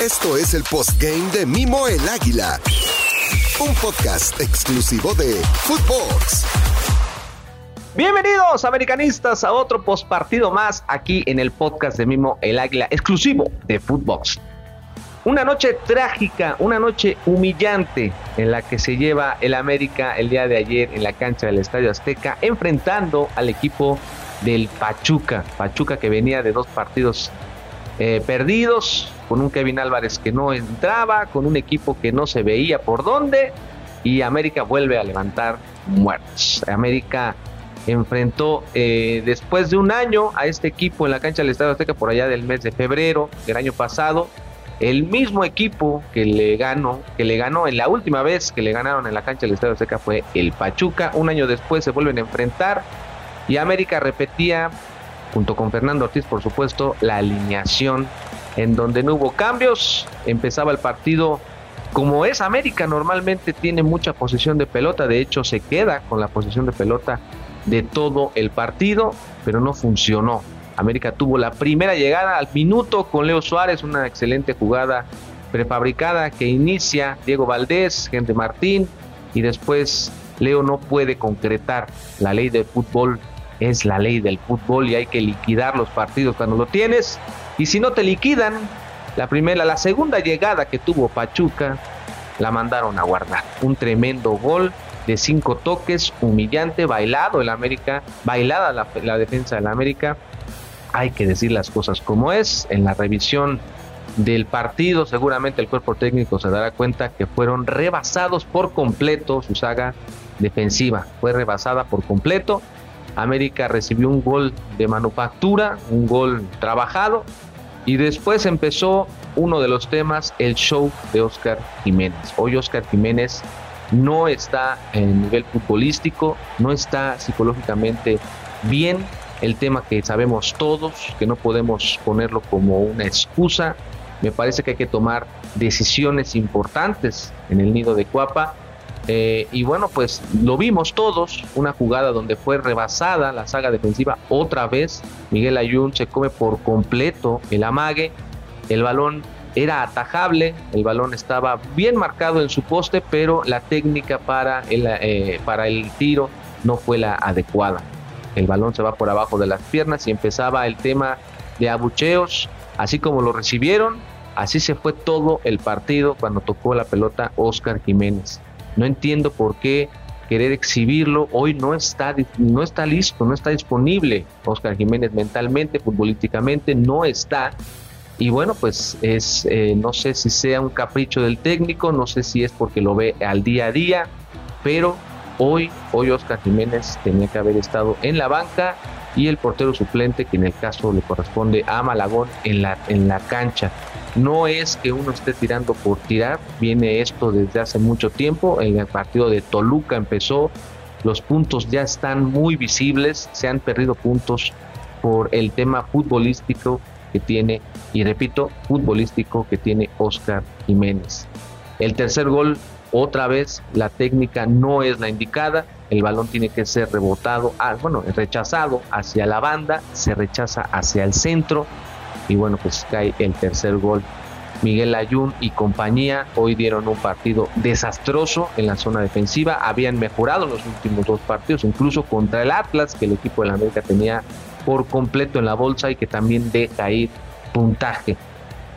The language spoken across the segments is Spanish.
Esto es el postgame de Mimo el Águila. Un podcast exclusivo de Footbox. Bienvenidos, americanistas, a otro postpartido más aquí en el podcast de Mimo el Águila, exclusivo de Footbox. Una noche trágica, una noche humillante en la que se lleva el América el día de ayer en la cancha del Estadio Azteca, enfrentando al equipo del Pachuca. Pachuca que venía de dos partidos eh, perdidos, con un Kevin Álvarez que no entraba, con un equipo que no se veía por dónde, y América vuelve a levantar muertos. América enfrentó eh, después de un año a este equipo en la cancha del Estadio Azteca por allá del mes de febrero del año pasado. El mismo equipo que le ganó, que le ganó en la última vez que le ganaron en la cancha del Estadio Azteca fue el Pachuca. Un año después se vuelven a enfrentar y América repetía, junto con Fernando Ortiz por supuesto, la alineación en donde no hubo cambios. Empezaba el partido como es América, normalmente tiene mucha posición de pelota, de hecho se queda con la posición de pelota de todo el partido, pero no funcionó. América tuvo la primera llegada al minuto con Leo Suárez, una excelente jugada prefabricada que inicia Diego Valdés, Gente Martín, y después Leo no puede concretar. La ley del fútbol es la ley del fútbol y hay que liquidar los partidos cuando lo tienes. Y si no te liquidan, la primera, la segunda llegada que tuvo Pachuca, la mandaron a guardar. Un tremendo gol de cinco toques, humillante, bailado el América, bailada la, la defensa del América. Hay que decir las cosas como es. En la revisión del partido, seguramente el cuerpo técnico se dará cuenta que fueron rebasados por completo su saga defensiva. Fue rebasada por completo. América recibió un gol de manufactura, un gol trabajado, y después empezó uno de los temas, el show de Oscar Jiménez. Hoy Oscar Jiménez no está en nivel futbolístico, no está psicológicamente bien. El tema que sabemos todos, que no podemos ponerlo como una excusa. Me parece que hay que tomar decisiones importantes en el nido de Cuapa eh, y bueno, pues lo vimos todos, una jugada donde fue rebasada la saga defensiva otra vez. Miguel Ayun se come por completo el amague. El balón era atajable, el balón estaba bien marcado en su poste, pero la técnica para el, eh, para el tiro no fue la adecuada. El balón se va por abajo de las piernas y empezaba el tema de abucheos, así como lo recibieron, así se fue todo el partido cuando tocó la pelota Oscar Jiménez. No entiendo por qué querer exhibirlo. Hoy no está, no está listo, no está disponible. Oscar Jiménez mentalmente, futbolísticamente, no está. Y bueno, pues es, eh, no sé si sea un capricho del técnico, no sé si es porque lo ve al día a día, pero hoy, hoy Oscar Jiménez tenía que haber estado en la banca y el portero suplente, que en el caso le corresponde a Malagón, en la, en la cancha. No es que uno esté tirando por tirar, viene esto desde hace mucho tiempo, en el partido de Toluca empezó, los puntos ya están muy visibles, se han perdido puntos por el tema futbolístico que tiene, y repito, futbolístico que tiene Oscar Jiménez. El tercer gol, otra vez, la técnica no es la indicada, el balón tiene que ser rebotado, ah, bueno, rechazado hacia la banda, se rechaza hacia el centro, y bueno, pues cae el tercer gol. Miguel Ayun y compañía hoy dieron un partido desastroso en la zona defensiva, habían mejorado los últimos dos partidos, incluso contra el Atlas, que el equipo de la América tenía por completo en la bolsa y que también deja ir puntaje.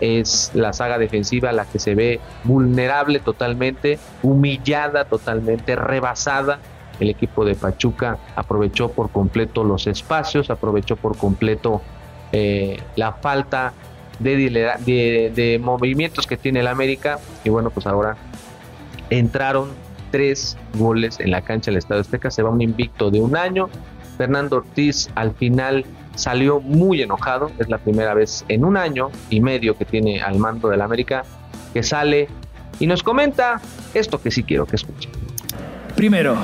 Es la saga defensiva la que se ve vulnerable totalmente, humillada totalmente, rebasada. El equipo de Pachuca aprovechó por completo los espacios, aprovechó por completo eh, la falta de, de, movimientos que tiene el América. Y bueno, pues ahora entraron tres goles en la cancha del Estado Azteca. Se va un invicto de un año. Fernando Ortiz al final salió muy enojado. Es la primera vez en un año y medio que tiene al mando del América que sale y nos comenta esto que sí quiero que escuche. Primero,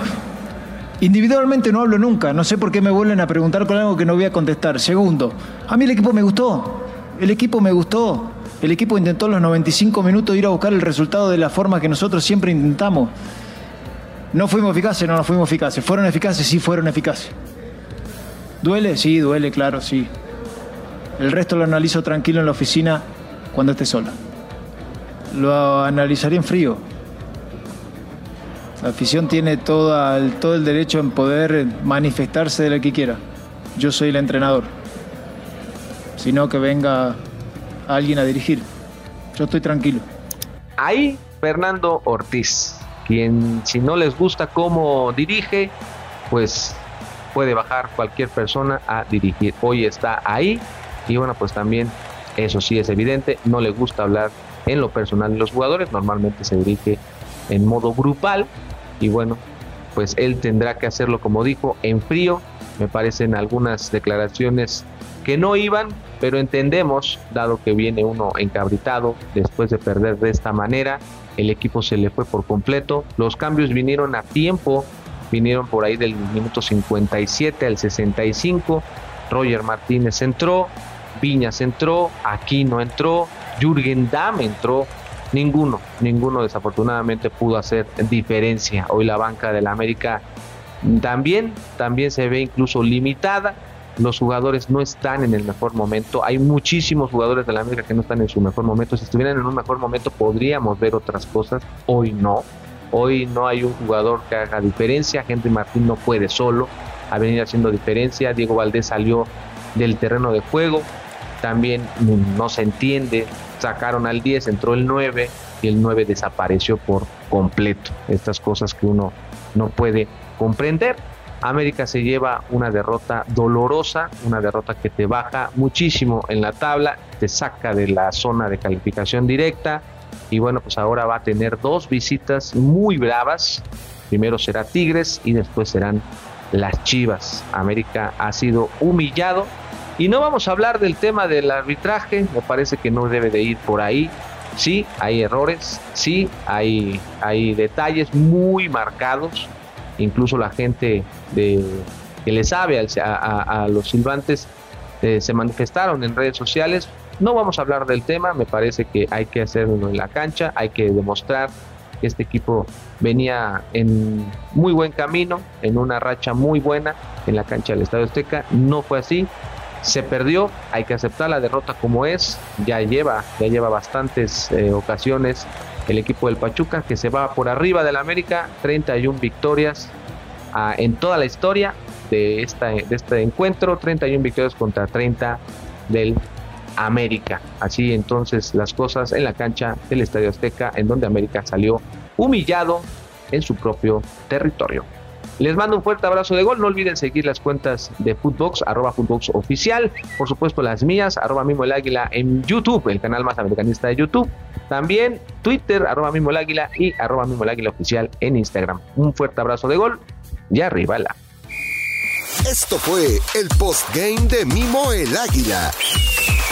Individualmente no hablo nunca, no sé por qué me vuelven a preguntar con algo que no voy a contestar. Segundo, a mí el equipo me gustó, el equipo me gustó, el equipo intentó los 95 minutos ir a buscar el resultado de la forma que nosotros siempre intentamos. No fuimos eficaces, no, no fuimos eficaces. ¿Fueron eficaces? Sí, fueron eficaces. ¿Duele? Sí, duele, claro, sí. El resto lo analizo tranquilo en la oficina cuando esté sola. lo analizaría en frío. La afición tiene todo el, todo el derecho en poder manifestarse de lo que quiera. Yo soy el entrenador. Sino que venga alguien a dirigir. Yo estoy tranquilo. Ahí Fernando Ortiz, quien si no les gusta cómo dirige, pues puede bajar cualquier persona a dirigir. Hoy está ahí y bueno, pues también eso sí es evidente, no le gusta hablar en lo personal de los jugadores, normalmente se dirige en modo grupal y bueno, pues él tendrá que hacerlo como dijo, en frío, me parecen algunas declaraciones que no iban, pero entendemos, dado que viene uno encabritado después de perder de esta manera, el equipo se le fue por completo, los cambios vinieron a tiempo, vinieron por ahí del minuto 57 al 65, Roger Martínez entró, Viñas entró, Aquino entró, Jürgen Damm entró, ninguno, ninguno desafortunadamente pudo hacer diferencia. Hoy la banca del América también, también se ve incluso limitada. Los jugadores no están en el mejor momento. Hay muchísimos jugadores de la América que no están en su mejor momento. Si estuvieran en un mejor momento podríamos ver otras cosas. Hoy no. Hoy no hay un jugador que haga diferencia. Henry Martín no puede solo a venir haciendo diferencia. Diego Valdés salió del terreno de juego también no se entiende. Sacaron al 10, entró el 9 y el 9 desapareció por completo. Estas cosas que uno no puede comprender. América se lleva una derrota dolorosa, una derrota que te baja muchísimo en la tabla, te saca de la zona de calificación directa y bueno, pues ahora va a tener dos visitas muy bravas. Primero será Tigres y después serán las Chivas. América ha sido humillado y no vamos a hablar del tema del arbitraje, me parece que no debe de ir por ahí. Sí, hay errores, sí, hay, hay detalles muy marcados. Incluso la gente de, que le sabe a, los silbantes eh, se manifestaron en redes sociales. No vamos a hablar del tema, me parece que hay que hacerlo en la cancha, hay que demostrar que este equipo venía en muy buen camino, en una racha muy buena en la cancha del Estadio Azteca. No fue así, se perdió, hay que aceptar la derrota como es, ya lleva, ya lleva bastantes eh, ocasiones el equipo del Pachuca que se va por arriba del América, 31 victorias ah, en toda la historia de, esta, de este encuentro, 31 victorias contra 30 del América. Así entonces las cosas en la cancha del Estadio Azteca, en donde América salió humillado en su propio territorio. Les mando un fuerte abrazo de gol. No olviden seguir las cuentas de Footbox, arroba Footbox oficial. Por supuesto, las mías, arroba Mimo el Águila en YouTube, el canal más americanista de YouTube. También Twitter, arroba Mimo el Águila y arroba Mimo el Águila oficial en Instagram. Un fuerte abrazo de gol y arriba la. Esto fue el postgame de Mimo el Águila.